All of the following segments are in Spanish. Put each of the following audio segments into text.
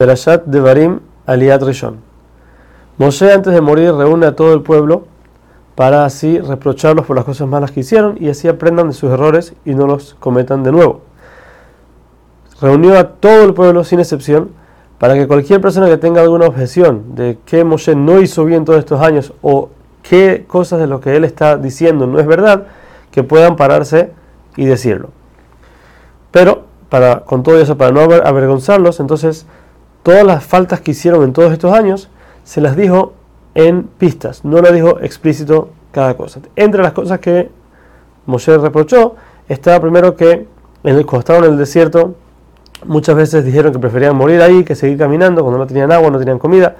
Perashat Devarim Aliat Rishon. Moshe antes de morir reúne a todo el pueblo para así reprocharlos por las cosas malas que hicieron y así aprendan de sus errores y no los cometan de nuevo. Reunió a todo el pueblo sin excepción para que cualquier persona que tenga alguna objeción de que Moshe no hizo bien todos estos años o qué cosas de lo que él está diciendo no es verdad, que puedan pararse y decirlo. Pero para, con todo eso, para no avergonzarlos, entonces todas las faltas que hicieron en todos estos años, se las dijo en pistas, no las dijo explícito cada cosa. Entre las cosas que Moshe reprochó, estaba primero que en el, estaban en el desierto, muchas veces dijeron que preferían morir ahí que seguir caminando cuando no tenían agua, no tenían comida.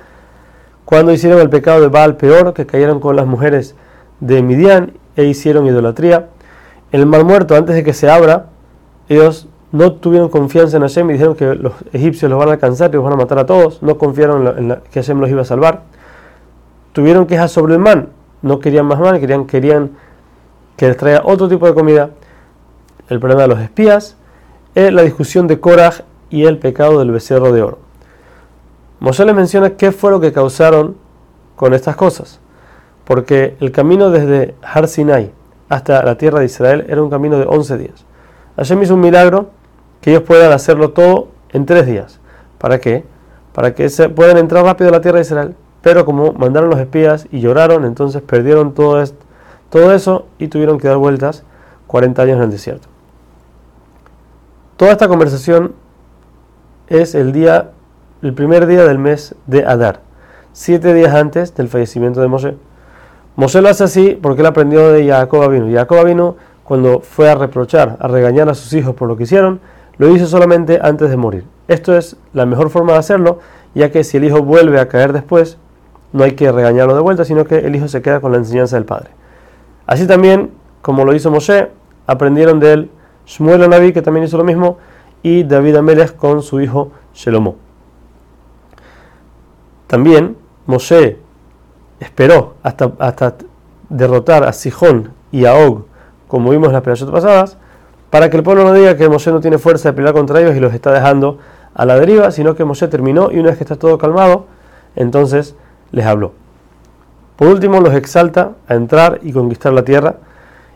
Cuando hicieron el pecado de Baal peor, que cayeron con las mujeres de Midian e hicieron idolatría. El mar muerto, antes de que se abra, ellos no tuvieron confianza en Hashem y dijeron que los egipcios los van a alcanzar y los van a matar a todos, no confiaron en, que Hashem los iba a salvar. Tuvieron quejas sobre el man, no querían más man, querían, querían que les traiga otro tipo de comida. El problema de los espías, es la discusión de Korah y el pecado del becerro de oro. Moshe les menciona qué fue lo que causaron con estas cosas, porque el camino desde Har Sinai hasta la tierra de Israel era un camino de 11 días. Hashem hizo un milagro que ellos puedan hacerlo todo en tres días. ¿Para qué? Para que se puedan entrar rápido a la tierra de Israel. Pero como mandaron los espías y lloraron, entonces perdieron todo, eso y tuvieron que dar vueltas 40 años en el desierto. Toda esta conversación es el día, el primer día del mes de Adar, siete días antes del fallecimiento de Moshe. Moshe lo hace así porque él aprendió de Jacob vino. Jacob vino cuando fue a reprochar, a regañar a sus hijos por lo que hicieron, lo hizo solamente antes de morir. Esto es la mejor forma de hacerlo, ya que si el hijo vuelve a caer después, no hay que regañarlo de vuelta, sino que el hijo se queda con la enseñanza del padre. Así también, como lo hizo Moshe, aprendieron de él Shmuel Naví, que también hizo lo mismo, y David Amelech con su hijo Shelomó. También Moshe esperó hasta, hasta derrotar a Sijón y a Og, como vimos en las peleas pasadas, para que el pueblo no diga que Moshe no tiene fuerza de pelear contra ellos y los está dejando a la deriva, sino que Moshe terminó y una vez que está todo calmado, entonces les habló. Por último, los exalta a entrar y conquistar la tierra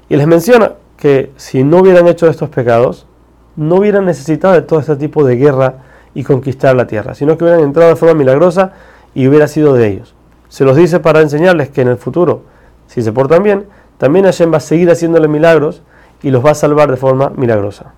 y les menciona que si no hubieran hecho estos pecados, no hubieran necesitado de todo este tipo de guerra y conquistar la tierra, sino que hubieran entrado de forma milagrosa y hubiera sido de ellos. Se los dice para enseñarles que en el futuro, si se portan bien, también Hashem va a seguir haciéndole milagros y los va a salvar de forma milagrosa.